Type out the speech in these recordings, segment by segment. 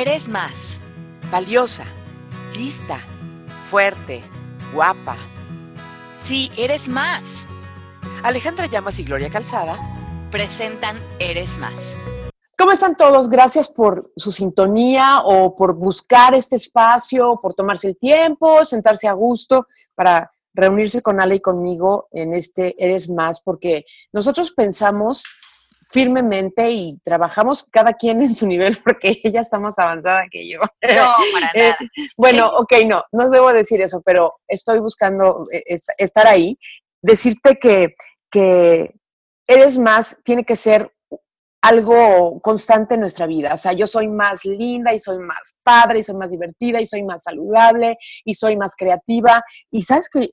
eres más. Valiosa, lista, fuerte, guapa. Sí, eres más. Alejandra Llamas y Gloria Calzada presentan Eres más. ¿Cómo están todos? Gracias por su sintonía o por buscar este espacio, por tomarse el tiempo, sentarse a gusto para reunirse con Ale y conmigo en este Eres Más, porque nosotros pensamos firmemente y trabajamos cada quien en su nivel porque ella está más avanzada que yo. No, para Eh, nada. bueno, ok, no, no debo decir eso, pero estoy buscando eh, est- estar ahí. Decirte que, que eres más, tiene que ser algo constante en nuestra vida. O sea, yo soy más linda y soy más padre y soy más divertida y soy más saludable y soy más creativa. Y sabes que,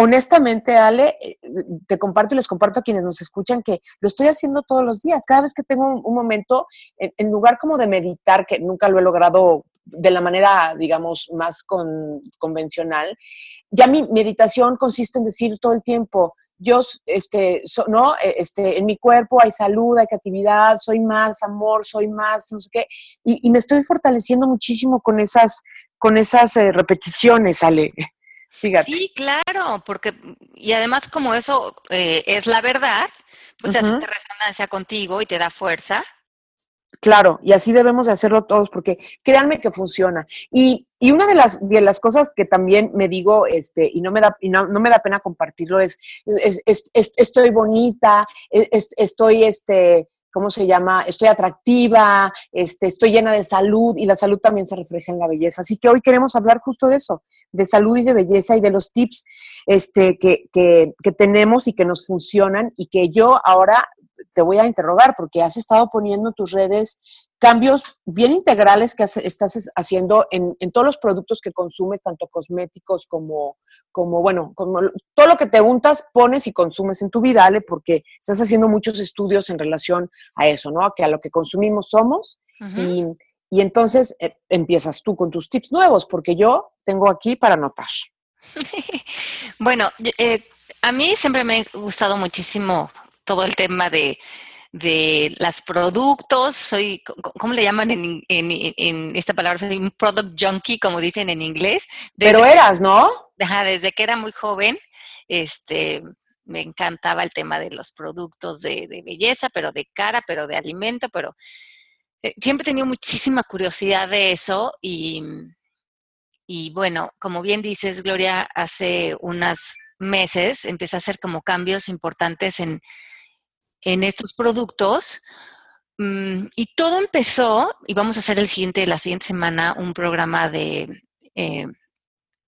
honestamente, Ale, eh, te comparto y les comparto a quienes nos escuchan que lo estoy haciendo todos los días. Cada vez que tengo un, momento, en, lugar como de meditar, que nunca lo he logrado de la manera, digamos, más con- convencional, ya mi meditación consiste en decir todo el tiempo, yo, este, so- ¿no? Eh, Este, en mi cuerpo hay salud, hay creatividad, soy más amor, soy más, no sé qué, y, y me estoy fortaleciendo muchísimo con esas, con esas eh, repeticiones, Ale. Fíjate. Sí, claro, porque, y además como eso eh, es la verdad, pues Ujú. hace resonancia contigo y te da fuerza. Claro, y así debemos de hacerlo todos, porque créanme que funciona. Y, y una de las, de las cosas que también me digo, este, y no me da, y no, no me da pena compartirlo, es, es- es- es- estoy bonita, es- estoy, este, ¿cómo se llama? Estoy atractiva, este, estoy llena de salud, y la salud también se refleja en la belleza. Así que hoy queremos hablar justo de eso, de salud y de belleza y de los tips este, que, que, que tenemos y que nos funcionan, y que yo ahora te voy a interrogar porque has estado poniendo en tus redes cambios bien integrales que has- estás es- haciendo en, en todos los productos que consumes, tanto cosméticos como, como, bueno, como todo lo que te untas, pones y consumes en tu vida, Ale, porque estás haciendo muchos estudios en relación a eso, ¿no? A que a lo que consumimos somos y, y entonces eh, empiezas tú con tus tips nuevos, porque yo tengo aquí para anotar. Bueno, eh, a mí siempre me ha gustado muchísimo todo el tema de, de los productos. Soy, ¿cómo le llaman en, en- en- en esta palabra? Soy un product junkie, como dicen en inglés. Desde, Pero eras, ¿no? ajá, desde que era muy joven, este, me encantaba el tema de los productos de, de belleza, pero de cara, pero de alimento, pero eh, siempre he tenido muchísima curiosidad de eso y, y bueno, como bien dices, Gloria, hace unos meses empecé a hacer como cambios importantes en, en estos productos. mm, y todo empezó, y vamos a hacer el siguiente, la siguiente semana, un programa de, eh,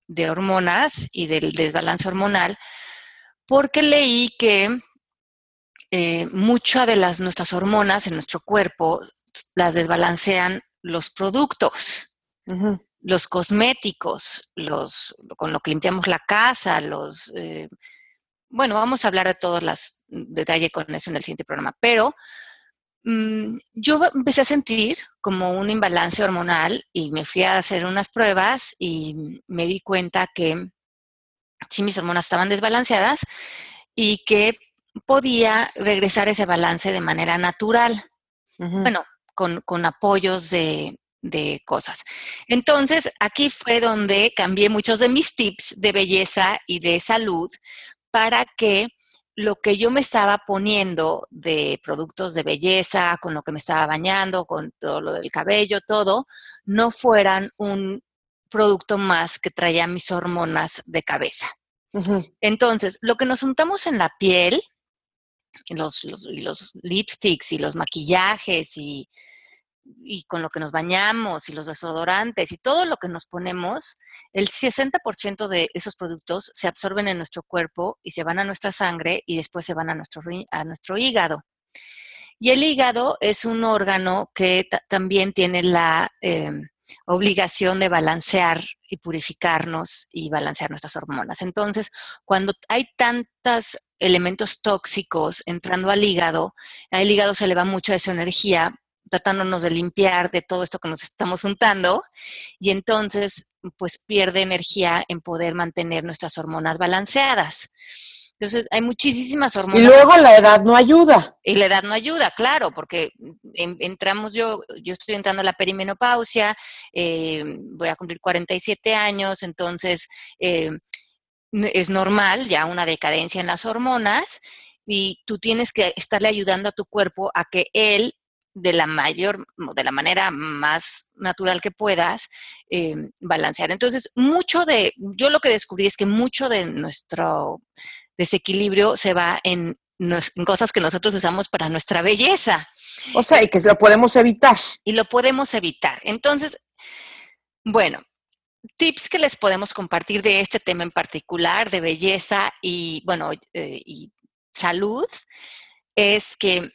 de hormonas y del desbalance hormonal, porque leí que eh, muchas de las nuestras hormonas en nuestro cuerpo las desbalancean los productos los cosméticos, los con lo que limpiamos la casa, los eh, bueno, vamos a hablar de todos los detalles con eso en el siguiente programa, pero mm, yo empecé a sentir como un imbalance hormonal y me fui a hacer unas pruebas y me di cuenta que sí mis hormonas estaban desbalanceadas y que podía regresar ese balance de manera natural bueno, con, con apoyos de, de cosas. Entonces, aquí fue donde cambié muchos de mis tips de belleza y de salud para que lo que yo me estaba poniendo de productos de belleza, con lo que me estaba bañando, con todo lo del cabello, todo, no fueran un producto más que traía mis hormonas de cabeza. Entonces, lo que nos untamos en la piel, los, los, y los lipsticks y los maquillajes y, y con lo que nos bañamos y los desodorantes y todo lo que nos ponemos, el 60% de esos productos se absorben en nuestro cuerpo y se van a nuestra sangre y después se van a nuestro, a nuestro hígado. Y el hígado es un órgano que ta- también tiene la eh, obligación de balancear y purificarnos y balancear nuestras hormonas. Entonces, cuando hay tantos elementos tóxicos entrando al hígado, al hígado se le va mucha esa energía tratándonos de limpiar de todo esto que nos estamos untando y entonces pues pierde energía en poder mantener nuestras hormonas balanceadas. Entonces, hay muchísimas hormonas. Y luego la edad no ayuda. Y la edad no ayuda, claro, porque entramos yo, yo estoy entrando a la perimenopausia, eh, voy a cumplir 47 años, entonces eh, es normal ya una decadencia en las hormonas y tú tienes que estarle ayudando a tu cuerpo a que él de la mayor, de la manera más natural que puedas, eh, balancear. Entonces, mucho de, yo lo que descubrí es que mucho de nuestro desequilibrio se va en, en cosas que nosotros usamos para nuestra belleza. O sea, y que lo podemos evitar. Y lo podemos evitar. Entonces, bueno, tips que les podemos compartir de este tema en particular, de belleza y, bueno, eh, y salud, es que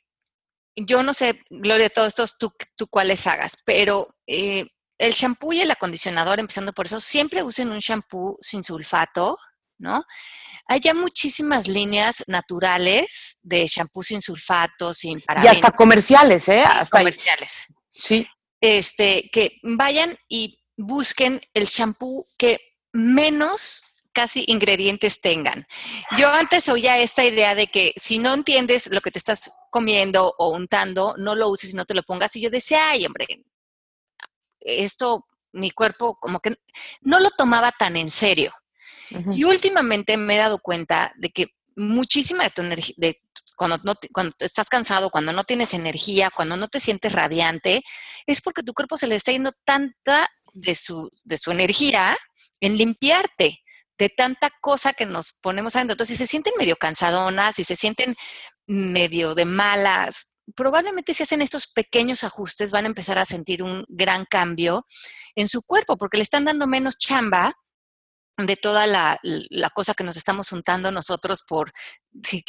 yo no sé, Gloria, todos estos tú, tú cuáles hagas, pero eh, el shampoo y el acondicionador, empezando por eso, siempre usen un shampoo sin sulfato, ¿no? Hay ya muchísimas líneas naturales de shampoo sin sulfato, sin parabenos. Y hasta comerciales, ¿eh? Hasta comerciales. Sí. Este, que vayan y busquen el shampoo que menos casi ingredientes tengan. Yo antes oía esta idea de que si no entiendes lo que te estás comiendo o untando, no lo uses y no te lo pongas. Y yo decía, ay, hombre, esto, mi cuerpo como que no lo tomaba tan en serio. Y últimamente me he dado cuenta de que muchísima de tu energía, cuando, no, cuando estás cansado, cuando no tienes energía, cuando no te sientes radiante, es porque tu cuerpo se le está yendo tanta de su, de su energía en limpiarte de tanta cosa que nos ponemos adentro. Entonces, si se sienten medio cansadonas, si se sienten medio de malas, probablemente si hacen estos pequeños ajustes van a empezar a sentir un gran cambio en su cuerpo, porque le están dando menos chamba de toda la, cosa que nos estamos untando nosotros por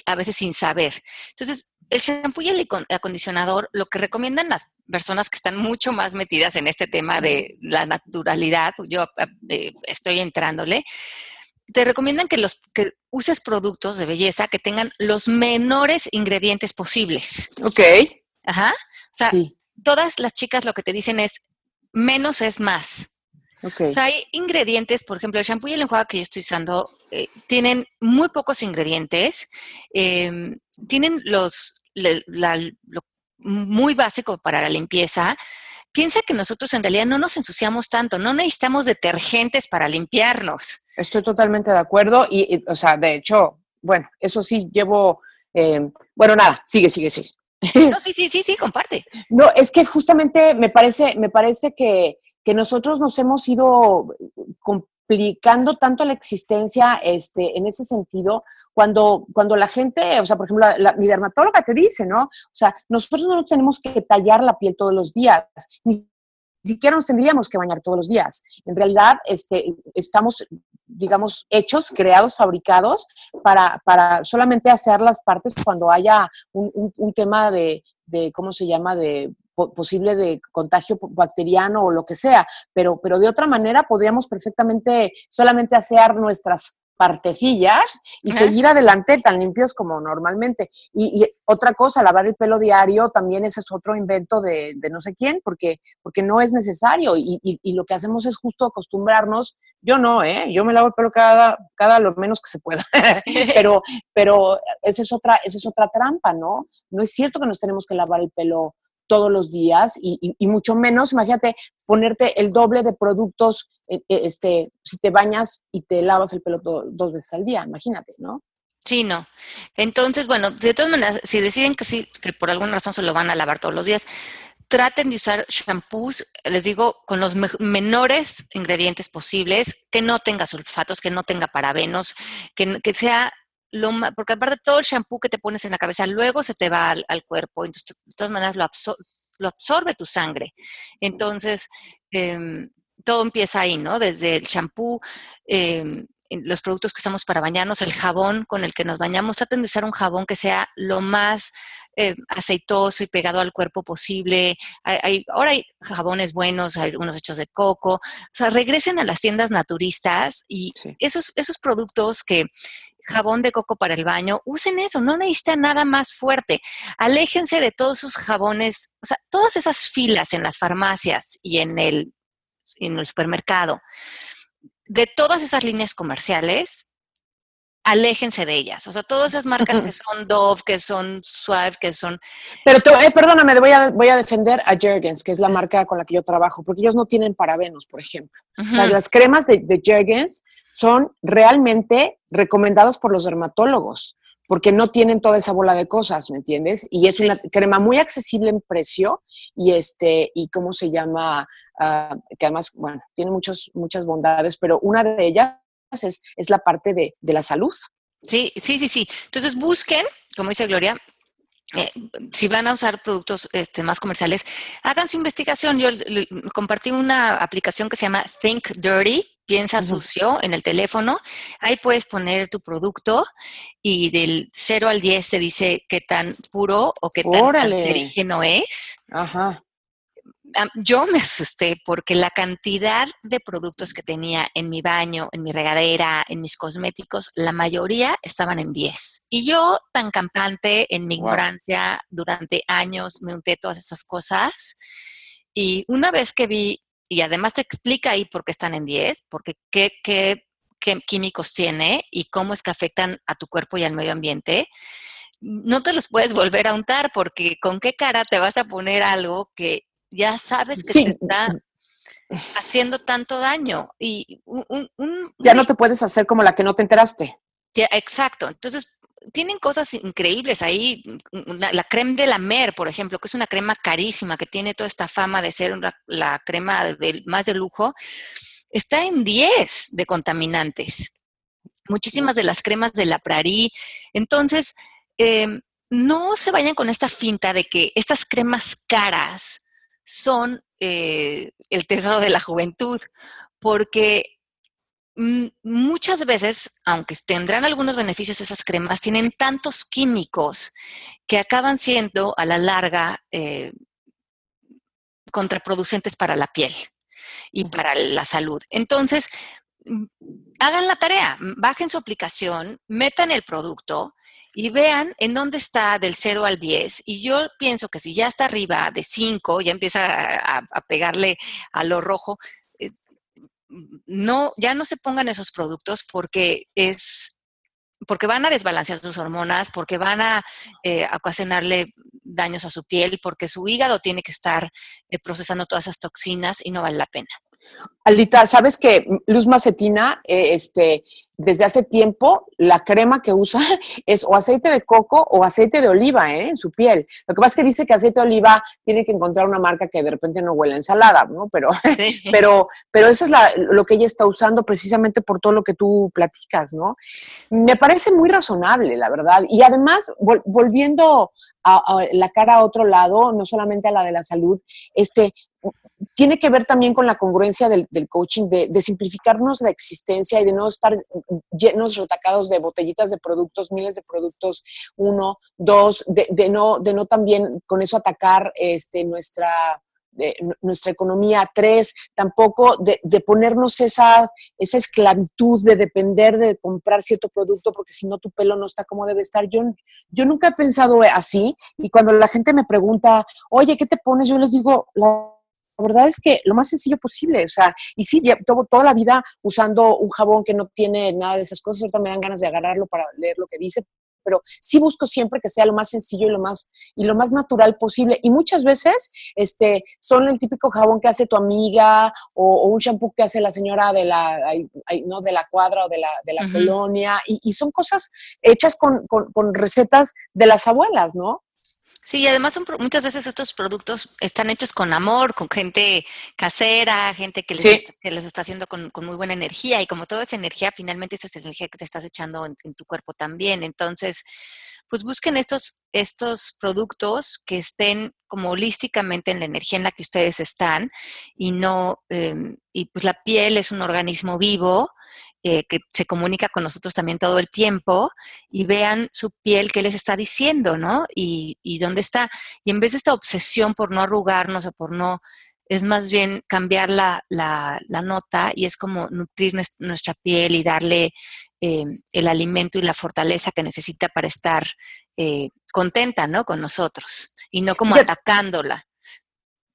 a veces sin saber. Entonces, el shampoo y el acondicionador, lo que recomiendan las personas que están mucho más metidas en este tema de la naturalidad, yo eh, estoy entrándole, te recomiendan que, los, que uses productos de belleza que tengan los menores ingredientes posibles. Ok. Ajá. O sea, todas las chicas lo que te dicen es menos es más. Okay. O sea, hay ingredientes, por ejemplo, el shampoo y el enjuague que yo estoy usando eh, tienen muy pocos ingredientes, em, tienen los, lo muy básico para la limpieza, piensa que nosotros en realidad no nos ensuciamos tanto, no necesitamos detergentes para limpiarnos. Estoy totalmente de acuerdo y, o sea, de hecho, bueno, eso sí llevo, eh, bueno, nada, sigue, sigue, sigue. No, sí, sí, sí, sí, comparte. No, es que justamente me parece, me parece que, que nosotros nos hemos ido complicando tanto la existencia este, en ese sentido, cuando, cuando la gente, o sea, por ejemplo, mi dermatóloga te dice, ¿no? O sea, nosotros no tenemos que tallar la piel todos los días, ni siquiera nos tendríamos que bañar todos los días. En realidad, este, estamos, digamos, hechos, creados, fabricados para, para solamente hacer las partes cuando haya un, un tema de, de, ¿cómo se llama?, de posible de contagio bacteriano o lo que sea, pero, pero de otra manera podríamos perfectamente solamente hacer nuestras partecillas y seguir adelante tan limpios como normalmente. Y, otra cosa, lavar el pelo diario también ese es otro invento de, no sé quién, porque, porque no es necesario y, y, lo que hacemos es justo acostumbrarnos. Yo no, ¿eh? Yo me lavo el pelo cada, cada lo menos que se pueda, pero, pero esa, es otra, esa es otra trampa, ¿no? No es cierto que nos tenemos que lavar el pelo todos los días y, mucho menos, imagínate, ponerte el doble de productos, eh, eh, este, si te bañas y te lavas el pelo dos veces al día, imagínate, ¿no? Sí, no. Entonces, bueno, de todas maneras, si deciden que sí, que por alguna razón se lo van a lavar todos los días, traten de usar shampoos, les digo, con los menores ingredientes posibles, que no tenga sulfatos, que no tenga parabenos, que, que sea porque aparte todo el shampoo que te pones en la cabeza luego se te va al, cuerpo, entonces de todas maneras lo, lo absorbe tu sangre. Entonces, em, todo empieza ahí, ¿no? Desde el shampoo, em, los productos que usamos para bañarnos, el jabón con el que nos bañamos, traten de usar un jabón que sea lo más eh, aceitoso y pegado al cuerpo posible. Hay, ahora hay jabones buenos, hay unos hechos de coco. O sea, regresen a las tiendas naturistas y esos, esos productos que jabón de coco para el baño, usen eso, no necesitan nada más fuerte. Aléjense de todos sus jabones, o sea, todas esas filas en las farmacias y en el, en el supermercado, de todas esas líneas comerciales, aléjense de ellas. O sea, todas esas marcas que son Dove, que son Suave, que son... Pero eh, perdóname, voy a, voy a defender a Jergens, que es la marca con la que yo trabajo, porque ellos no tienen parabenos, por ejemplo. o sea, las cremas de, de Jergens son realmente recomendadas por los dermatólogos porque no tienen toda esa bola de cosas, ¿me entiendes? Y es una crema muy accesible en precio y este, y cómo se llama, ah, que además, bueno, tiene muchos, muchas bondades, pero una de ellas es, es la parte de, de la salud. Sí, sí, sí, sí. Entonces busquen, como dice Gloria, eh, si van a usar productos este, más comerciales, hagan su investigación. Yo compartí una aplicación que se llama Think Dirty, piensa sucio en el teléfono. Ahí puedes poner tu producto y del 0 al 10 te dice qué tan puro o qué tan cancerígeno es. Ajá yo me asusté porque la cantidad de productos que tenía en mi baño, en mi regadera, en mis cosméticos, la mayoría estaban en 10. Y yo, tan campante en mi ignorancia, durante años me unté todas esas cosas. Y una vez que vi, y además te explica ahí por qué están en 10, porque qué, qué, qué químicos tiene y cómo es que afectan a tu cuerpo y al medio ambiente, no te los puedes volver a untar porque con qué cara te vas a poner algo que ya sabes que te está haciendo tanto daño. Y ya no te puedes hacer como la que no te enteraste. exacto. Entonces, tienen cosas increíbles ahí. La, crema de la Mer, por ejemplo, que es una crema carísima, que tiene toda esta fama de ser la crema de, más de lujo, está en 10 de contaminantes. Muchísimas de las cremas de la Prairie. Entonces, em, no se vayan con esta finta de que estas cremas caras son eh, el tesoro de la juventud, porque muchas veces, aunque tendrán algunos beneficios esas cremas, tienen tantos químicos que acaban siendo a la larga eh, contraproducentes para la piel y para la salud. Entonces, hagan la tarea, bajen su aplicación, metan el producto, y vean en dónde está del 0 al 10. Y yo pienso que si ya está arriba de 5, ya empieza a, pegarle a lo rojo, no, ya no se pongan esos productos porque es porque van a desbalancear sus hormonas, porque van a eh, ocasionarle daños a su piel, porque su hígado tiene que estar eh, procesando todas esas toxinas y no vale la pena. Alita, ¿sabes que Luz Macetina, este, desde hace tiempo la crema que usa es o aceite de coco o aceite de oliva ¿eh? en su piel. Lo que pasa es que dice que aceite de oliva tiene que encontrar una marca que de repente no huele a ensalada, ¿no? Pero, pero, pero eso es lo que ella está usando precisamente por todo lo que tú platicas, ¿no? Me parece muy razonable, la verdad. Y además, volviendo la cara a otro lado, no solamente a la de la salud, este, tiene que ver también con la congruencia del, coaching, de, simplificarnos la existencia y de no estar llenos, retacados de botellitas de productos, miles de productos, uno, dos, de, no, de no también con eso atacar este, nuestra, nuestra economía, tres, tampoco de, ponernos esa, esa esclavitud de depender de comprar cierto producto porque si no tu pelo no está como debe estar. Yo, yo nunca he pensado así y cuando la gente me pregunta, oye, ¿qué te pones? Yo les digo, la la verdad es que lo más sencillo posible, o sea, y sí, llevo toda la vida usando un jabón que no tiene nada de esas cosas, ahorita me dan ganas de agarrarlo para leer lo que dice, pero sí busco siempre que sea lo más sencillo y lo más y lo más natural posible. Y muchas veces este son el típico jabón que hace tu amiga o, un shampoo que hace la señora de la no de la cuadra o de la, de la colonia y, son cosas hechas con, con recetas de las abuelas no Sí, además son, muchas veces estos productos están hechos con amor, con gente casera, gente que les, está, que les está haciendo con, muy buena energía y como toda esa energía, finalmente esa es energía que te estás echando en, tu cuerpo también. Entonces, pues busquen estos, estos productos que estén como holísticamente en la energía en la que ustedes están y no, em, y pues la piel es un organismo vivo eh, que se comunica con nosotros también todo el tiempo y vean su piel qué les está diciendo, ¿no? Y, dónde está. Y en vez de esta obsesión por no arrugarnos o por no, es más bien cambiar la, nota y es como nutrir nuestra piel y darle eh, el alimento y la fortaleza que necesita para estar eh, contenta, ¿no? Con nosotros y no como atacándola.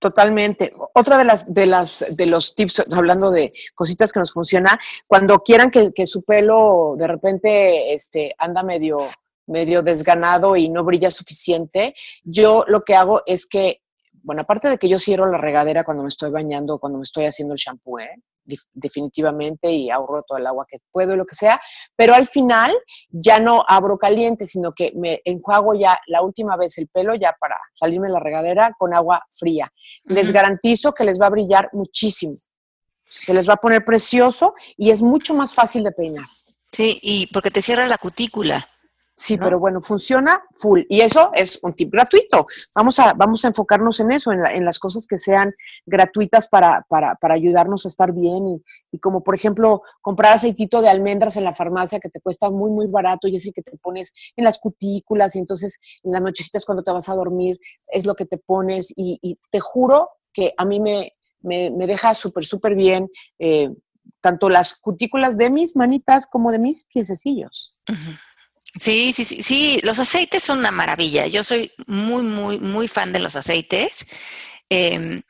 Totalmente. Otra de las de las de los tips, hablando de cositas que nos funciona, cuando quieran que, que su pelo de repente este, anda medio medio desganado y no brilla suficiente, yo lo que hago es que, bueno, aparte de que yo cierro la regadera cuando me estoy bañando, cuando me estoy haciendo el shampoo, ¿eh? Definitivamente y ahorro todo el agua que puedo y lo que sea, pero al final ya no abro caliente, sino que me enjuago ya la última vez el pelo ya para salirme de la regadera con agua fría. Les garantizo que les va a brillar muchísimo. Se les va a poner precioso y es mucho más fácil de peinar. Sí, y porque te cierra la cutícula. Sí, pero bueno, funciona full. Y eso es un tip gratuito. Vamos a, vamos a enfocarnos en eso, en, las cosas que sean gratuitas para, para, para ayudarnos a estar bien. Y, y, como por ejemplo, comprar aceitito de almendras en la farmacia que te cuesta muy, muy barato y es el que te pones en las cutículas y entonces en las nochecitas cuando te vas a dormir es lo que te pones. Y, te juro que a mí me, me, deja súper, súper bien. Eh, tanto las cutículas de mis manitas como de mis piececillos. Sí, sí, sí, sí, los aceites son una maravilla. Yo soy muy, muy, muy fan de los aceites. Em,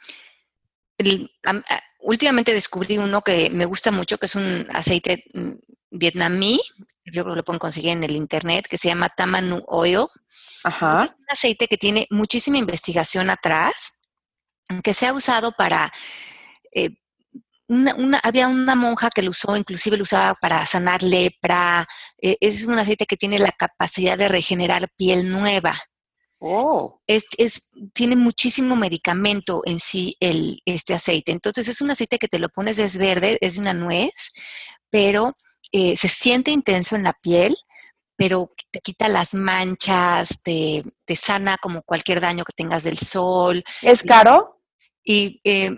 últimamente descubrí uno que me gusta mucho, que es un aceite mm, vietnamí, yo creo que lo pueden conseguir en el internet, que se llama Tamanu Oil. Ajá. Es un aceite que tiene muchísima investigación atrás, que se ha usado para eh, una, había una monja que lo usó, inclusive lo usaba para sanar lepra. Eh, es un aceite que tiene la capacidad de regenerar piel nueva. Oh. Es, tiene muchísimo medicamento en sí el, este aceite. Entonces es un aceite que te lo pones, es verde, es una nuez, pero eh, se siente intenso en la piel, pero te quita las manchas, te, te sana como cualquier daño que tengas del sol. ¿Es caro? Y eh,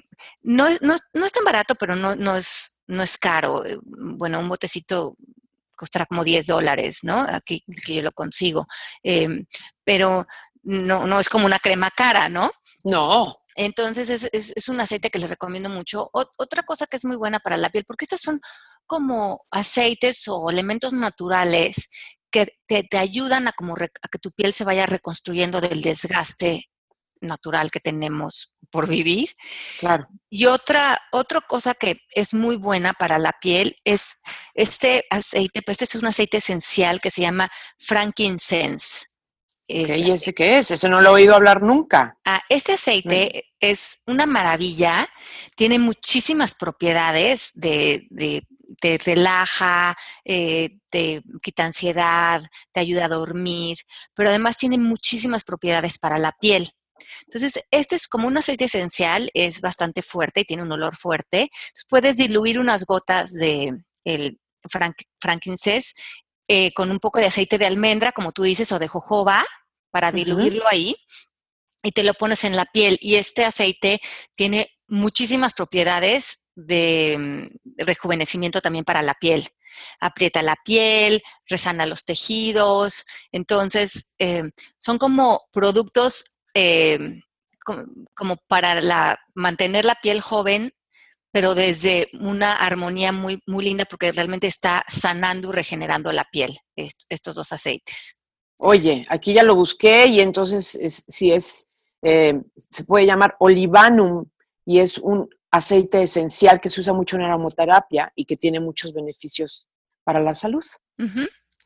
no, es, no, no, es tan barato, pero no, no, es, no es caro. Eh, bueno, un botecito costará como 10 dólares, ¿no? Aquí que yo lo consigo. Em, pero no, no es como una crema cara, ¿no? No. Entonces es, es, es, un aceite que les recomiendo mucho. otra cosa que es muy buena para la piel, porque estas son como aceites o elementos naturales que te, te ayudan a, como a que tu piel se vaya reconstruyendo del desgaste natural que tenemos por vivir. Claro. Y otra, otra cosa que es muy buena para la piel es este aceite, pero este es un aceite esencial que se llama frankincense. Este ¿Y ese qué es? Ese no lo he oído hablar nunca. Ah, este aceite es una maravilla, tiene muchísimas propiedades de, de te relaja, eh, te quita ansiedad, te ayuda a dormir, pero además tiene muchísimas propiedades para la piel. Entonces, este es como un aceite esencial, es bastante fuerte y tiene un olor fuerte. puedes diluir unas gotas de el frankincense eh, con un poco de aceite de almendra, como tú dices, o de jojoba, para diluirlo ahí y te lo pones en la piel. Y este aceite tiene muchísimas propiedades de mm, rejuvenecimiento también para la piel. Aprieta la piel, resana los tejidos. Entonces, eh, son como productos eh, como, para la, mantener la piel joven, pero desde una armonía muy, muy linda porque realmente está sanando y regenerando la piel, estos dos aceites. Oye, aquí ya lo busqué y entonces si es, eh, se puede llamar olivanum y es un aceite esencial que se usa mucho en aromaterapia y que tiene muchos beneficios para la salud.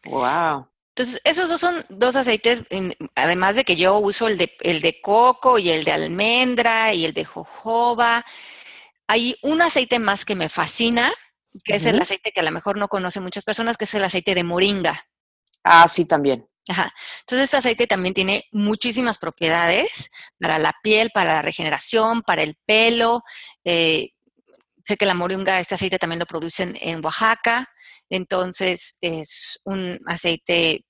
Wow. Entonces, esos dos son dos aceites, además de que yo uso el de, el de coco y el de almendra y el de jojoba. Hay un aceite más que me fascina, que es el aceite que a lo mejor no conocen muchas personas, que es el aceite de moringa. Ah, sí, también. Ajá. Entonces, este aceite también tiene muchísimas propiedades para la piel, para la regeneración, para el pelo. Eh, sé que la moringa, este aceite también lo producen en Oaxaca. Entonces, es un aceite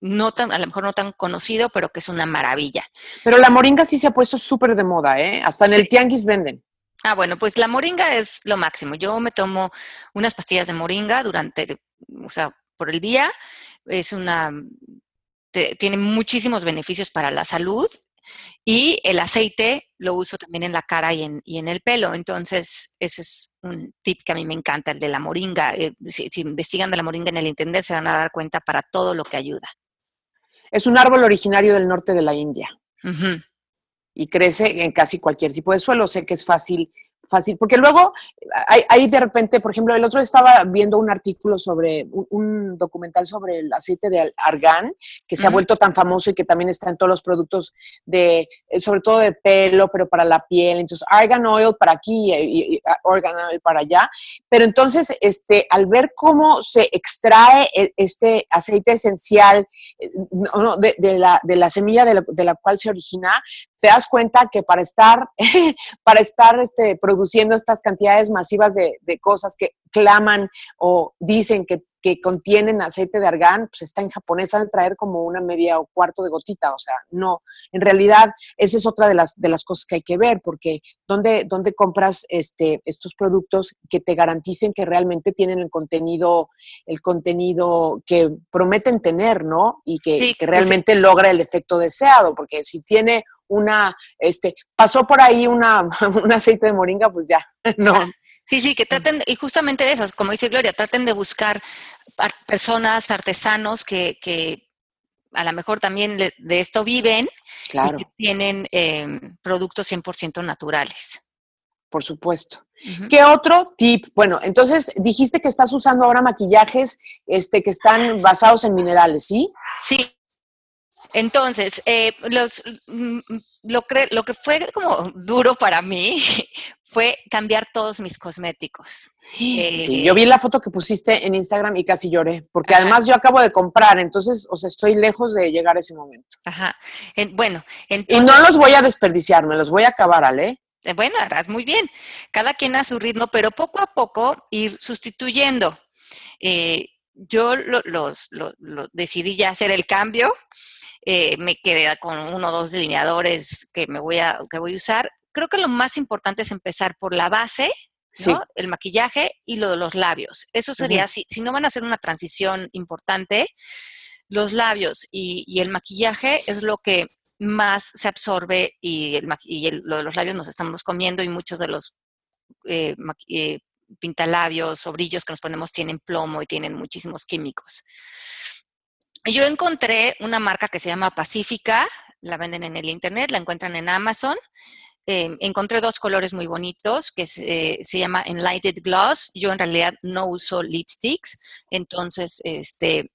no tan, a lo mejor no tan conocido, pero que es una maravilla. Pero la moringa sí se ha puesto súper de moda, ¿eh? Hasta en el tianguis venden. Ah, bueno, pues la moringa es lo máximo. Yo me tomo unas pastillas de moringa durante, o sea, por el día. Es una, tiene muchísimos beneficios para la salud y el aceite lo uso también en la cara y en, y en el pelo. Entonces, eso es un tip que a mí me encanta, el de la moringa. Eh, si, investigan de la moringa en el Internet, se van a dar cuenta para todo lo que ayuda. Es un árbol originario del norte de la India. y crece en casi cualquier tipo de suelo. Sé que es fácil fácil, porque luego hay, de repente, por ejemplo, el otro estaba viendo un artículo sobre, un, documental sobre el aceite de argán, que se ha vuelto tan famoso y que también está en todos los productos de, eh, sobre todo de pelo, pero para la piel, entonces argan oil para aquí y, organ oil para allá, pero entonces, este, al ver cómo se extrae e, este aceite esencial eh, de, la, de la semilla de la, de la cual se origina, te das cuenta que para estar, para estar este, produciendo estas cantidades masivas de, de cosas que claman o dicen que que contienen aceite de argán, pues está en japonés, han de traer como una media o cuarto de gotita, o sea, no, en realidad esa es otra de las, de las cosas que hay que ver, porque ¿dónde, dónde compras este, estos productos que te garanticen que realmente tienen el contenido, el contenido que prometen tener, ¿no? Y que, realmente logra el efecto deseado, porque si tiene una, este, pasó por ahí una, un aceite de moringa, pues ya, no. Sí, sí, que traten, y justamente de eso, como dice Gloria, traten de buscar personas, artesanos que, que a lo mejor también de esto viven claro. y que tienen em, productos 100% naturales. Por supuesto. ¿Qué otro tip? Bueno, entonces dijiste que estás usando ahora maquillajes este, que están basados en minerales, ¿sí? Sí, entonces, eh, los, mm, mm, lo, lo, que fue como duro para mí fue cambiar todos mis cosméticos. Sí, yo vi la foto que pusiste en Instagram y casi lloré, porque además yo acabo de comprar, entonces, o sea, estoy lejos de llegar a ese momento. Ajá. bueno, entonces, Y no los voy a desperdiciar, me los voy a acabar, Ale. Eh, bueno, harás muy bien. Cada quien a su ritmo, pero poco a poco ir sustituyendo. Eh, yo los, decidí ya hacer el cambio eh, me quedé con uno o dos delineadores que me voy a, que voy a usar. Creo que lo más importante es empezar por la base, el maquillaje y lo de los labios. Eso sería, si, si no van a hacer una transición importante, los labios y, el maquillaje es lo que más se absorbe y, el, y lo de los labios nos estamos comiendo y muchos de los eh, eh, pintalabios o brillos que nos ponemos tienen plomo y tienen muchísimos químicos. Yo encontré una marca que se llama Pacífica, la venden en el internet, la encuentran en Amazon. Em, encontré dos colores muy bonitos que se, llama Enlightened Gloss. Yo en realidad no uso lipsticks, entonces, este,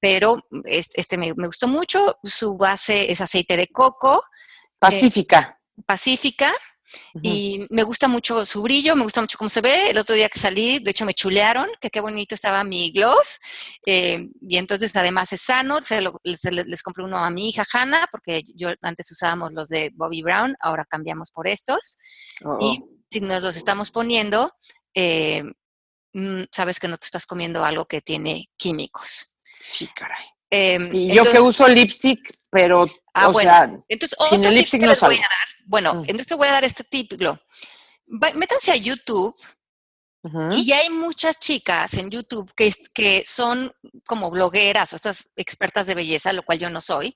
pero este, me, gustó mucho. Su base es aceite de coco. Pacífica. Pacífica. Y me gusta mucho su brillo, me gusta mucho cómo se ve. El otro día que salí, de hecho me chulearon, que qué bonito estaba mi gloss. Eh, y entonces además es sano, se les, compré uno a mi hija Hannah, porque yo antes usábamos los de Bobby Brown, ahora cambiamos por estos. Y oh. si nos los estamos poniendo, eh, mm, sabes que no te estás comiendo algo que tiene químicos. Sí, caray. Em, y yo que uso lipstick, pero Ah, bueno. entonces, otro tip que les voy a dar. Bueno, mm. entonces te voy a dar este tip, Glo. Métanse a YouTube y ya hay muchas chicas en YouTube que, que son como blogueras o estas expertas de belleza, lo cual yo no soy,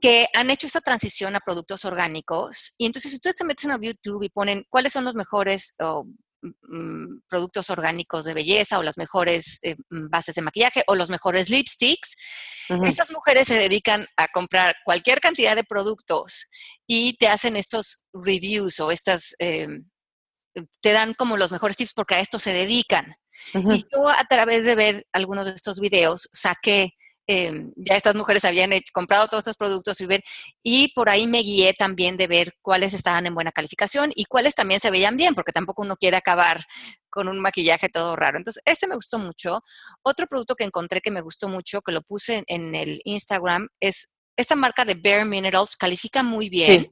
que han hecho esta transición a productos orgánicos. Y entonces, si ustedes se meten a YouTube y ponen cuáles son los mejores Mm, productos orgánicos de belleza o las mejores eh, mm, bases de maquillaje o los mejores lipsticks. Estas mujeres se dedican a comprar cualquier cantidad de productos y te hacen estos reviews o estas, em, te dan como los mejores tips porque a esto se dedican. Y yo a través de ver algunos de estos videos saqué Em, ya estas mujeres habían comprado todos estos productos y ver, y por ahí me guié también de ver cuáles estaban en buena calificación y cuáles también se veían bien, porque tampoco uno quiere acabar con un maquillaje todo raro. Entonces, este me gustó mucho. Otro producto que encontré que me gustó mucho, que lo puse en, el Instagram, es esta marca de Bare Minerals, califica muy bien. Sí.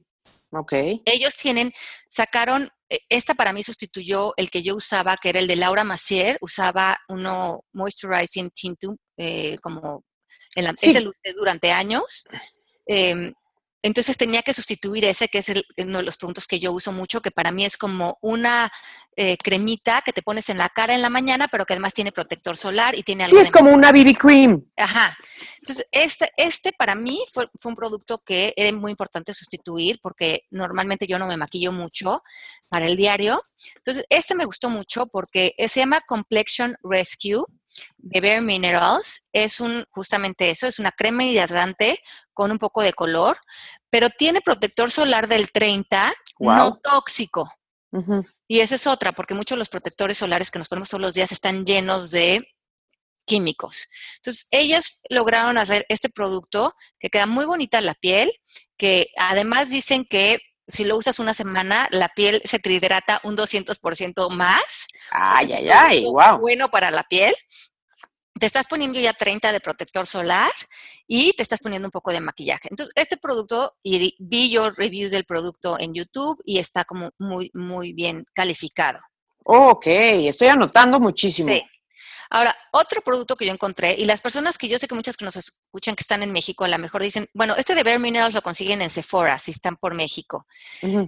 Ok. Ellos tienen, sacaron, e, esta para mí sustituyó el que yo usaba, que era el de Laura Macier, usaba uno Moisturizing Tint eh, como en la, ese durante años. Em, entonces tenía que sustituir ese, que es uno de los productos que yo uso mucho, que para mí es como una eh, cremita que te pones en la cara en la mañana, pero que además tiene protector solar y tiene algo. Sí, es como una BB cream. Ajá. Entonces, este, este para mí fue, fue, un producto que era muy importante sustituir porque normalmente yo no me maquillo mucho para el diario. Entonces, este me gustó mucho porque se llama Complexion Rescue de Bare Minerals es un justamente eso, es una crema hidratante con un poco de color, pero tiene protector solar del 30, no tóxico. Y esa es otra, porque muchos de los protectores solares que nos ponemos todos los días están llenos de químicos. Entonces, ellas lograron hacer este producto que queda muy bonita en la piel, que además dicen que si lo usas una semana, la piel se te hidrata un 200% más. Ay, ay, ay, wow. Bueno para la piel. Te estás poniendo ya 30 de protector solar y te estás poniendo un poco de maquillaje. Entonces, este producto, y vi yo reviews del producto en YouTube y está como muy, muy bien calificado. ok, estoy anotando muchísimo. Sí. Ahora, otro producto que yo encontré, y las personas que yo sé que muchas que nos escuchan que están en México, a lo mejor dicen, bueno, este de Bare Minerals lo consiguen en Sephora, si están por México. Uh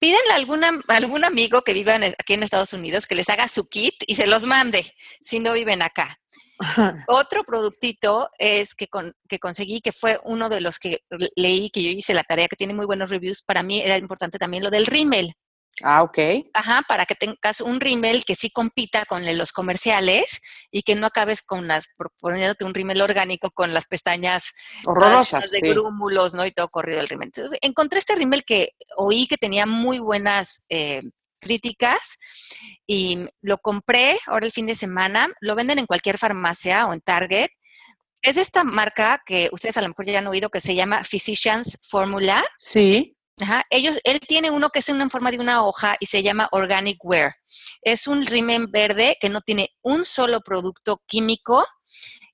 pídanle a alguna, algún amigo que viva aquí en Estados Unidos que les haga su kit y se los mande si no viven acá. Otro productito es que, que conseguí, que fue uno de los que leí, que yo hice la tarea, que tiene muy buenos reviews. Para mí era importante también lo del rímel. Ah, ok. Ajá, para que tengas un rímel que sí compita con los comerciales y que no acabes con las, poniéndote un rímel orgánico con las pestañas horrorosas de grúmulos, ¿no? Y todo corrido el rímel. Entonces, encontré este rímel que oí que tenía muy buenas eh, críticas y lo compré ahora el fin de semana. Lo venden en cualquier farmacia o en Target. Es de esta marca que ustedes a lo mejor ya han oído que se llama Physicians Formula. Sí. Ajá. Ellos, él tiene uno que es en forma de una hoja y se llama Organic Wear. Es un rimen verde que no tiene un solo producto químico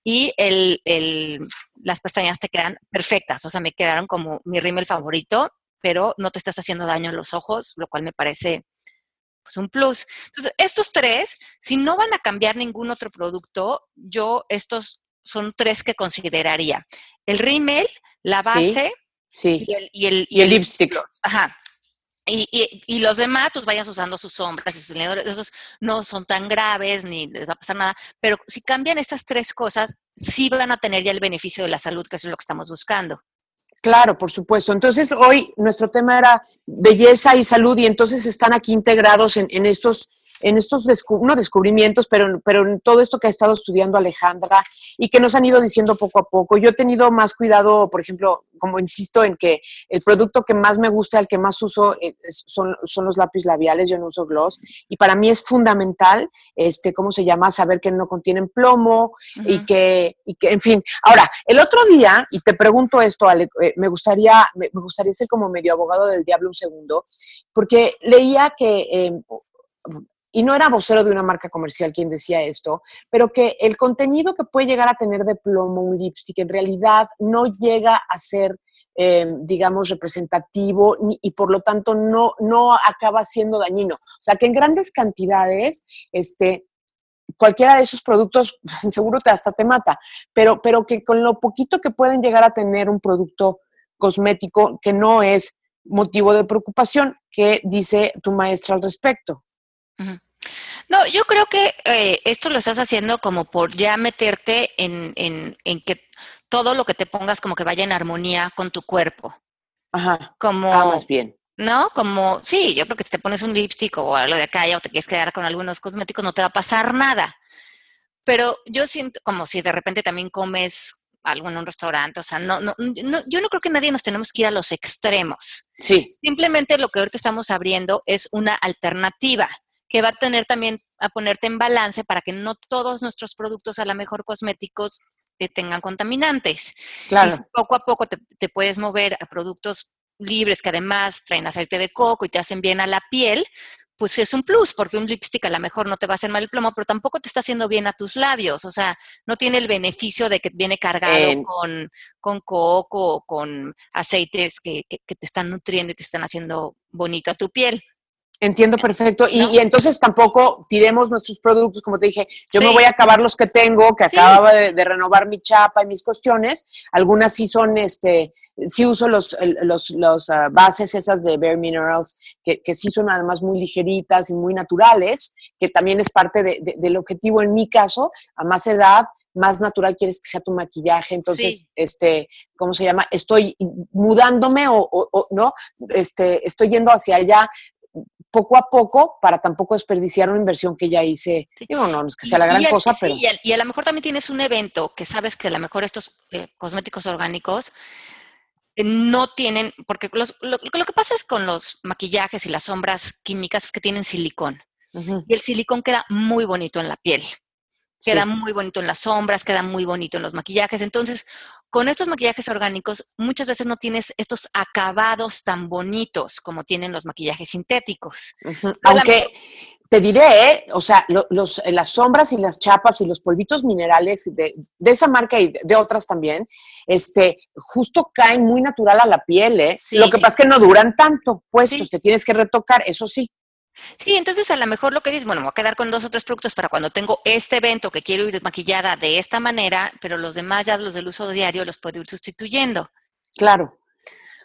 y el, el, las pestañas te quedan perfectas. O sea, me quedaron como mi rímel favorito, pero no te estás haciendo daño en los ojos, lo cual me parece pues, un plus. Entonces, estos tres, si no van a cambiar ningún otro producto, yo estos son tres que consideraría. El rímel, la base Sí. Y el, y el, y el lipstick. ajá. Y, y, y, los demás, pues vayas usando sus sombras y sus delineadores. Esos no son tan graves ni les va a pasar nada. Pero si cambian estas tres cosas, sí van a tener ya el beneficio de la salud, que es lo que estamos buscando. Claro, por supuesto. Entonces, hoy nuestro tema era belleza y salud y entonces están aquí integrados en, en estos en estos no descubrimientos, pero, pero en todo esto que ha estado estudiando Alejandra y que nos han ido diciendo poco a poco. Yo he tenido más cuidado, por ejemplo, como insisto en que el producto que más me gusta, el que más uso, eh, son, son los lápices labiales, yo no uso gloss, y para mí es fundamental, este, ¿cómo se llama? Saber que no contienen plomo y, que, y que, en fin. Ahora, el otro día, y te pregunto esto, Ale, eh, me, gustaría, me, gustaría ser como medio abogado del diablo un segundo, porque leía que eh, y no era vocero de una marca comercial quien decía esto, pero que el contenido que puede llegar a tener de plomo un lipstick en realidad no llega a ser, eh, digamos, representativo y por lo tanto no, no acaba siendo dañino. O sea, que en grandes cantidades, este, cualquiera de esos productos seguro te hasta te mata, pero, pero que con lo poquito que pueden llegar a tener un producto cosmético que no es motivo de preocupación, ¿qué dice tu maestra al respecto? No, yo creo que eh, esto lo estás haciendo como por ya meterte en, en, en, que todo lo que te pongas como que vaya en armonía con tu cuerpo. Ajá. Como, ah, más bien. ¿No? Como, sí, yo creo que si te pones un lipstick o algo de acá o te quieres quedar con algunos cosméticos, no te va a pasar nada. Pero yo siento como si de repente también comes algo en un restaurante, o sea, no, no, no, yo no creo que nadie nos tenemos que ir a los extremos. Sí. Simplemente lo que ahorita estamos abriendo es una alternativa que va a tener también a ponerte en balance para que no todos nuestros productos, a lo mejor cosméticos, eh, tengan contaminantes. Claro. Y poco a poco te, puedes mover a productos libres que además traen aceite de coco y te hacen bien a la piel, pues es un plus, porque un lipstick a lo mejor no te va a hacer mal el plomo, pero tampoco te está haciendo bien a tus labios. O sea, no tiene el beneficio de que viene cargado con, con coco o con aceites que, que, te están nutriendo y te están haciendo bonito a tu piel. Entiendo perfecto. Y, entonces tampoco tiremos nuestros productos, como te dije, yo me voy a acabar los que tengo, que acababa de, renovar mi chapa y mis cuestiones. Algunas sí son, este, sí uso los, los, los ah, bases esas de Bare Minerals, que, que, sí son además muy ligeritas y muy naturales, que también es parte de, del objetivo en mi caso, a más edad, más natural quieres que sea tu maquillaje, entonces, este, ¿cómo se llama? Estoy mudándome o, o, no, este, estoy yendo hacia allá poco a poco para tampoco desperdiciar una inversión que ya hice. Digo, no, es que sea la gran cosa, pero... Y a, lo mejor también tienes un evento que sabes que a lo mejor estos eh, cosméticos orgánicos eh, no tienen, porque lo, que pasa es con los maquillajes y las sombras químicas es que tienen silicón. Y el silicón queda muy bonito en la piel. Queda muy bonito en las sombras, queda muy bonito en los maquillajes. Entonces, con estos maquillajes orgánicos, muchas veces no tienes estos acabados tan bonitos como tienen los maquillajes sintéticos. Aunque te diré, ¿eh? o sea, los, las sombras y las chapas y los polvitos minerales de, esa marca y de otras también, este, justo caen muy natural a la piel, ¿eh? Lo que pasa es que no duran tanto, pues te tienes que retocar, eso sí. Sí, entonces a lo mejor lo que dices, bueno, me voy a quedar con dos o tres productos para cuando tengo este evento que quiero ir maquillada de esta manera, pero los demás ya los del uso diario los puedo ir sustituyendo. Claro.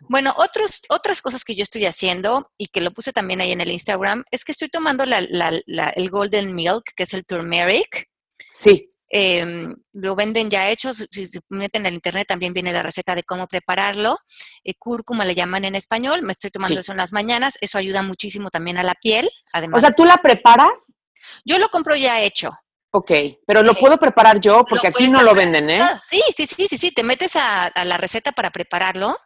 Bueno, otros, otras cosas que yo estoy haciendo y que lo puse también ahí en el Instagram es que estoy tomando el Golden Milk, que es el turmeric. Sí. Em, lo venden ya hecho, si se meten en el internet también viene la receta de cómo prepararlo. Eh, cúrcuma le llaman en español, me estoy tomando eso en las mañanas, eso ayuda muchísimo también a la piel. Además, o sea, ¿tú la preparas? Yo lo compro ya hecho. Ok, pero lo eh, puedo preparar yo porque aquí no lo venden, ¿eh? Ah, sí, sí, sí, sí, sí, te metes a, la receta para prepararlo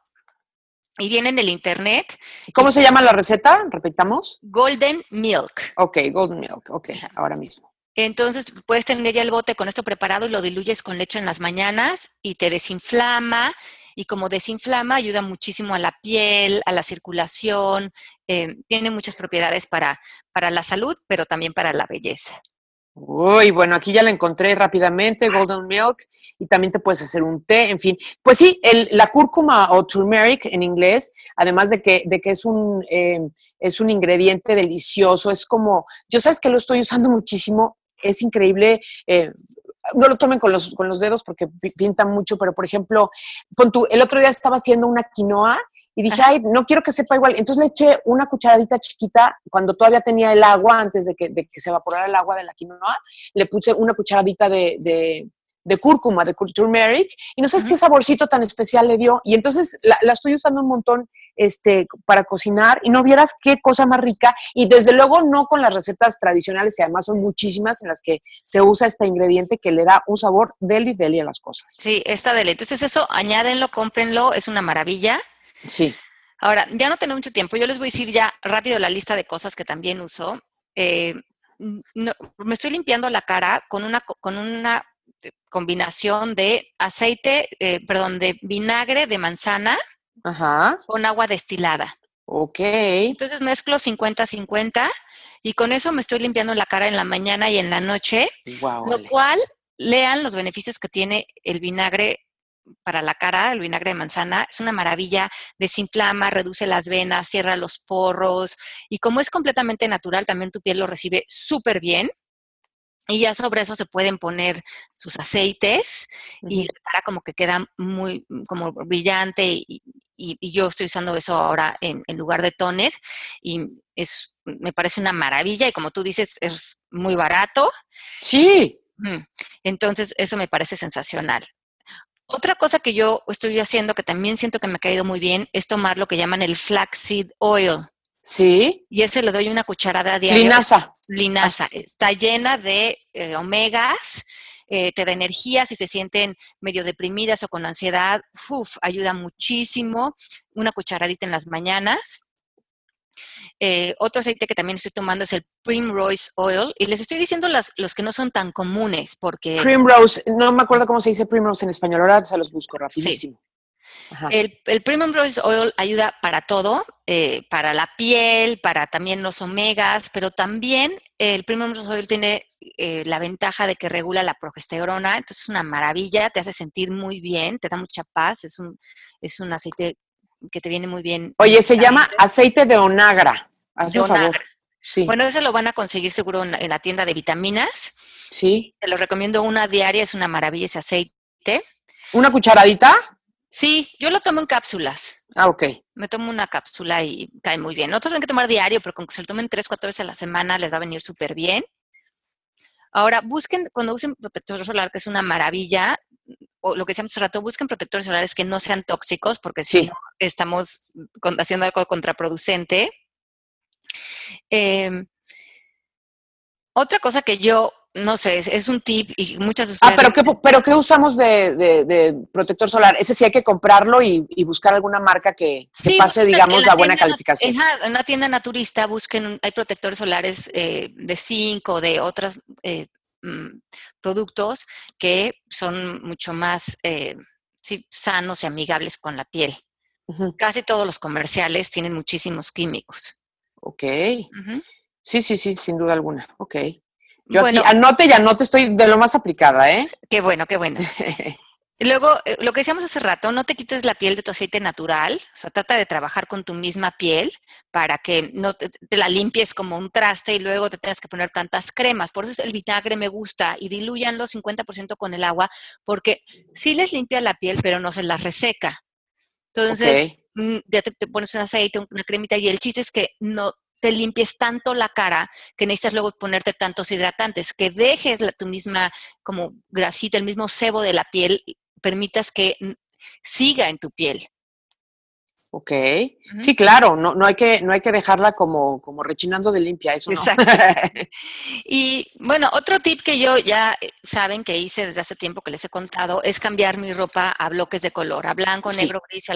y viene en el internet. ¿Cómo se llama la receta? Repitamos. Golden Milk. Ok, Golden Milk, ok, ahora mismo. Entonces puedes tener ya el bote con esto preparado y lo diluyes con leche en las mañanas y te desinflama. Y como desinflama, ayuda muchísimo a la piel, a la circulación, eh, tiene muchas propiedades para, para la salud, pero también para la belleza. Uy, bueno, aquí ya la encontré rápidamente, Golden Milk, y también te puedes hacer un té, en fin. Pues sí, el, la cúrcuma o turmeric en inglés, además de que, de que es, un, eh, es un ingrediente delicioso, es como, yo sabes que lo estoy usando muchísimo es increíble. Eh, no lo tomen con los, con los dedos porque pintan mucho, pero por ejemplo, el otro día estaba haciendo una quinoa y dije, ay, no quiero que sepa igual. Entonces le eché una cucharadita chiquita cuando todavía tenía el agua, antes de que, de que se evaporara el agua de la quinoa, le puse una cucharadita de, de cúrcuma, de turmeric, y no sabes qué saborcito tan especial le dio. Y entonces la, estoy usando un montón este, para cocinar y no vieras qué cosa más rica. Y desde luego no con las recetas tradicionales, que además son muchísimas en las que se usa este ingrediente que le da un sabor deli deli a las cosas. Sí, está deli. Entonces eso, añádenlo, cómprenlo, es una maravilla. Sí. Ahora, ya no tengo mucho tiempo. Yo les voy a decir ya rápido la lista de cosas que también uso. Eh, me estoy limpiando la cara con una, con una combinación de aceite, eh, perdón, de vinagre de manzana con agua destilada. Ok. Entonces mezclo 50-50 y con eso me estoy limpiando la cara en la mañana y en la noche, lo cual lean los beneficios que tiene el vinagre para la cara, el vinagre de manzana, es una maravilla, desinflama, reduce las venas, cierra los porros y como es completamente natural, también tu piel lo recibe súper bien. Y ya sobre eso se pueden poner sus aceites y la cara como que queda muy como brillante y, yo estoy usando eso ahora en, lugar de toner y es me parece una maravilla y como tú dices es muy barato. Sí. Entonces eso me parece sensacional. Otra cosa que yo estoy haciendo que también siento que me ha caído muy bien es tomar lo que llaman el flaxseed oil. Sí. Y ese le doy una cucharada diaria. Linaza. Linaza. Está llena de eh, omegas, eh, te da energía si se sienten medio deprimidas o con ansiedad. Uf, ayuda muchísimo. Una cucharadita en las mañanas. Eh, otro aceite que también estoy tomando es el Primrose Oil. Y les estoy diciendo las, los que no son tan comunes porque... Primrose, no me acuerdo cómo se dice Primrose en español, ahora se los busco rapidísimo. El, el, Premium Rose Oil ayuda para todo, eh, para la piel, para también los omegas, pero también el Premium Rose Oil tiene eh, la ventaja de que regula la progesterona, entonces es una maravilla, te hace sentir muy bien, te da mucha paz, es un, es un aceite que te viene muy bien. Oye, se llama aceite de onagra. Hazme favor. Sí. Bueno, ese lo van a conseguir seguro en, en la tienda de vitaminas. Sí. Te lo recomiendo una diaria, es una maravilla ese aceite. ¿Una cucharadita? Sí, yo lo tomo en cápsulas. Ah, ok. Me tomo una cápsula y cae muy bien. Otros tienen que tomar diario, pero con que se lo tomen tres, cuatro veces a la semana les va a venir súper bien. Ahora, busquen, cuando usen protector solar, que es una maravilla, o lo que decíamos hace rato, busquen protectores solares que no sean tóxicos, porque si no, estamos haciendo algo contraproducente. Em, otra cosa que yo no sé, es, un tip y muchas de Ah, pero ¿qué, pero ¿qué usamos de, protector solar? Ese sí hay que comprarlo y, buscar alguna marca que, pase, digamos, la buena calificación. En una tienda naturista busquen, hay protectores solares eh, de zinc o de otros eh, mm, productos que son mucho más eh, sanos y amigables con la piel. Casi todos los comerciales tienen muchísimos químicos. Ok. Sí, sí, sí, sin duda alguna. Ok. Yo aquí anote y anote, estoy de lo más aplicada, ¿eh? Qué bueno, qué bueno. Luego, eh, lo que decíamos hace rato, no te quites la piel de tu aceite natural, o sea, trata de trabajar con tu misma piel para que no te, la limpies como un traste y luego te tengas que poner tantas cremas. Por eso el vinagre me gusta y diluyanlo 50% con el agua, porque sí les limpia la piel, pero no se las reseca. Entonces, mm, ya te, te, pones un aceite, una cremita y el chiste es que no te limpies tanto la cara que necesitas luego ponerte tantos hidratantes, que dejes la, tu misma como grasita, el mismo sebo de la piel, permitas que siga en tu piel. Ok, sí, claro, no, no, hay que, no hay que dejarla como, como rechinando de limpia, eso Exacto. y bueno, otro tip que yo ya eh, saben que hice desde hace tiempo que les he contado es cambiar mi ropa a bloques de color, a blanco, negro, gris,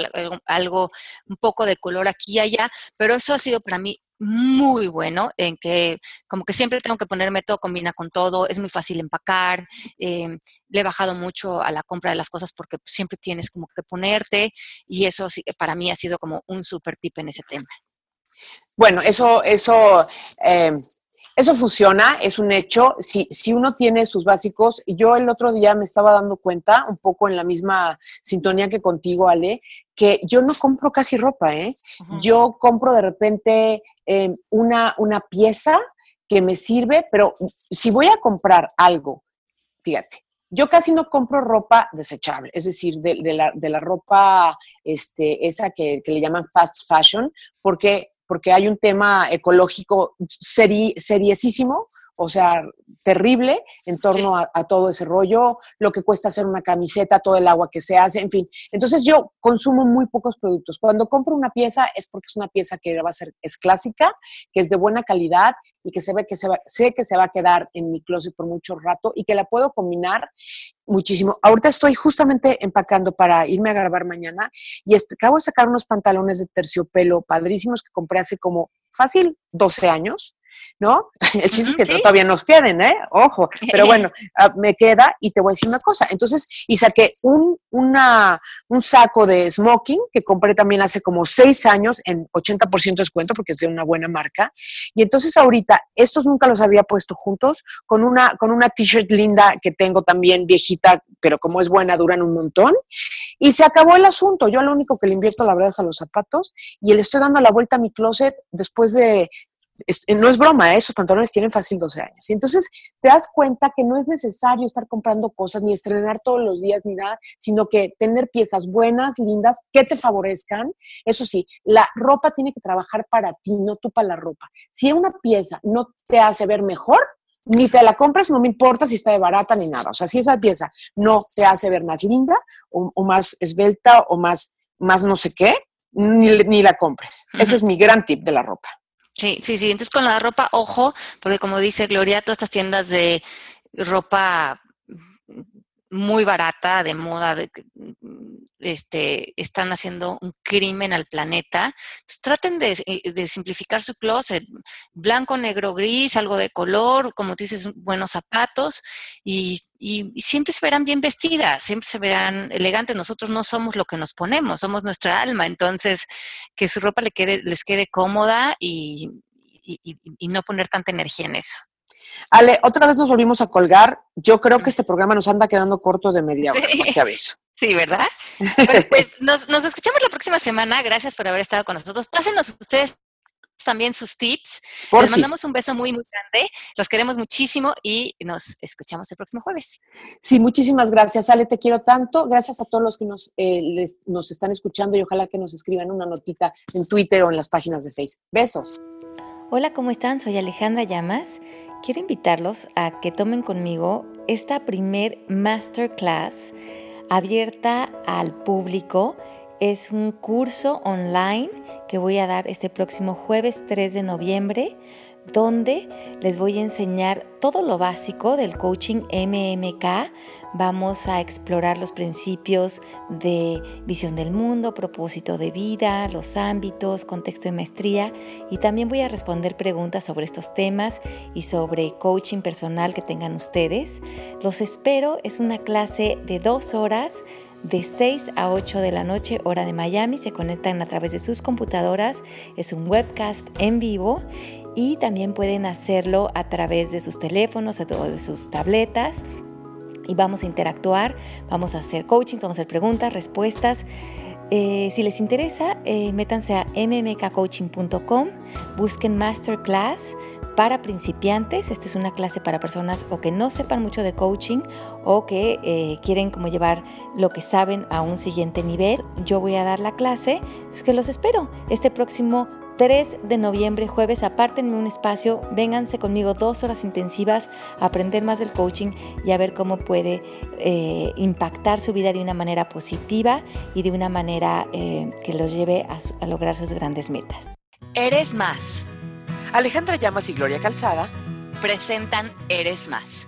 algo, un poco de color aquí y allá, pero eso ha sido para mí muy bueno en que como que siempre tengo que ponerme todo, combina con todo, es muy fácil empacar, em, le he bajado mucho a la compra de las cosas porque siempre tienes como que ponerte y eso para mí ha sido como un super tip en ese tema. Bueno, eso, eso, em, eso funciona, es un hecho. Si, si uno tiene sus básicos, yo el otro día me estaba dando cuenta, un poco en la misma sintonía que contigo, Ale, que yo no compro casi ropa, ¿eh? Yo compro de repente Em, una, una pieza que me sirve, pero si voy a comprar algo, fíjate, yo casi no compro ropa desechable, es decir, de, la, de la, ropa este, esa que, le llaman fast fashion, porque, porque hay un tema ecológico seri, seriesísimo o sea, terrible en torno a, todo ese rollo, lo que cuesta hacer una camiseta, todo el agua que se hace, en fin. Entonces yo consumo muy pocos productos. Cuando compro una pieza es porque es una pieza que va a ser, es clásica, que es de buena calidad y que se ve que se va, sé que se va a quedar en mi closet por mucho rato y que la puedo combinar muchísimo. Ahorita estoy justamente empacando para irme a grabar mañana y acabo de sacar unos pantalones de terciopelo padrísimos que compré hace como fácil 12 años ¿no? El chiste es que todavía nos queden, ¿eh? Ojo, pero bueno, ah, me queda y te voy a decir una cosa. Entonces, y saqué un, una, un saco de smoking que compré también hace como seis años en 80% de descuento porque es de una buena marca. Y entonces ahorita, estos nunca los había puesto juntos con una, con una t-shirt linda que tengo también viejita, pero como es buena, duran un montón. Y se acabó el asunto. Yo lo único que le invierto, la verdad, es a los zapatos y le estoy dando la vuelta a mi closet después de eh, no es broma, ¿eh? esos pantalones tienen fácil 12 años. Y entonces te das cuenta que no es necesario estar comprando cosas ni estrenar todos los días ni nada, sino que tener piezas buenas, lindas, que te favorezcan. Eso sí, la ropa tiene que trabajar para ti, no tú para la ropa. Si una pieza no te hace ver mejor, ni te la compras, no me importa si está de barata ni nada. O sea, si esa pieza no te hace ver más linda o, más esbelta o más, más no sé qué, ni, ni la compres. Ese es mi gran tip de la ropa. Sí, sí, sí. Entonces con la ropa, ojo, porque como dice Gloria, todas estas tiendas de ropa muy barata, de moda, de, este, están haciendo un crimen al planeta. traten de, eh, de, simplificar su closet, blanco, negro, gris, algo de color, como tú dices, buenos zapatos y, siempre se verán bien vestidas, siempre se verán elegantes. Nosotros no somos lo que nos ponemos, somos nuestra alma, entonces que su ropa le quede, les quede cómoda y no poner tanta energía en eso. Ale, otra vez nos volvimos a colgar. Yo creo que este programa nos anda quedando corto de media hora, sí. aviso. Sí, ¿verdad? pues nos, escuchamos la próxima semana. Gracias por haber estado con nosotros. Pásenos ustedes también sus tips. les mandamos un beso muy, muy grande. Los queremos muchísimo y nos escuchamos el próximo jueves. Sí, muchísimas gracias, Ale. Te quiero tanto. Gracias a todos los que nos, eh, nos están escuchando y ojalá que nos escriban una notita en Twitter o en las páginas de Facebook. Besos. Hola, ¿cómo están? Soy Alejandra Llamas quiero invitarlos a que tomen conmigo esta primer masterclass abierta al público. Es un curso online que voy a dar este próximo jueves 3 de noviembre donde les voy a enseñar todo lo básico del coaching MMK. Vamos a explorar los principios de visión del mundo, propósito de vida, los ámbitos, contexto de maestría y también voy a responder preguntas sobre estos temas y sobre coaching personal que tengan ustedes. Los espero, es una clase de dos horas de 6 a 8 de la noche, hora de Miami. Se conectan a través de sus computadoras. Es un webcast en vivo y también pueden hacerlo a través de sus teléfonos o de sus tabletas. Y vamos a interactuar, vamos a hacer coaching, vamos a hacer preguntas, respuestas. Eh, si les interesa, eh, métanse a mmkcoaching.com, busquen Masterclass para principiantes. Esta es una clase para personas o que no sepan mucho de coaching o que eh, quieren como llevar lo que saben a un siguiente nivel. Yo voy a dar la clase, es que los espero este próximo 3 de noviembre, jueves, apártenme un espacio, vénganse conmigo dos horas intensivas a aprender más del coaching y a ver cómo puede eh, impactar su vida de una manera positiva y de una manera eh, que los lleve a lograr sus grandes metas. Eres más. Alejandra Llamas y Gloria Calzada presentan Eres más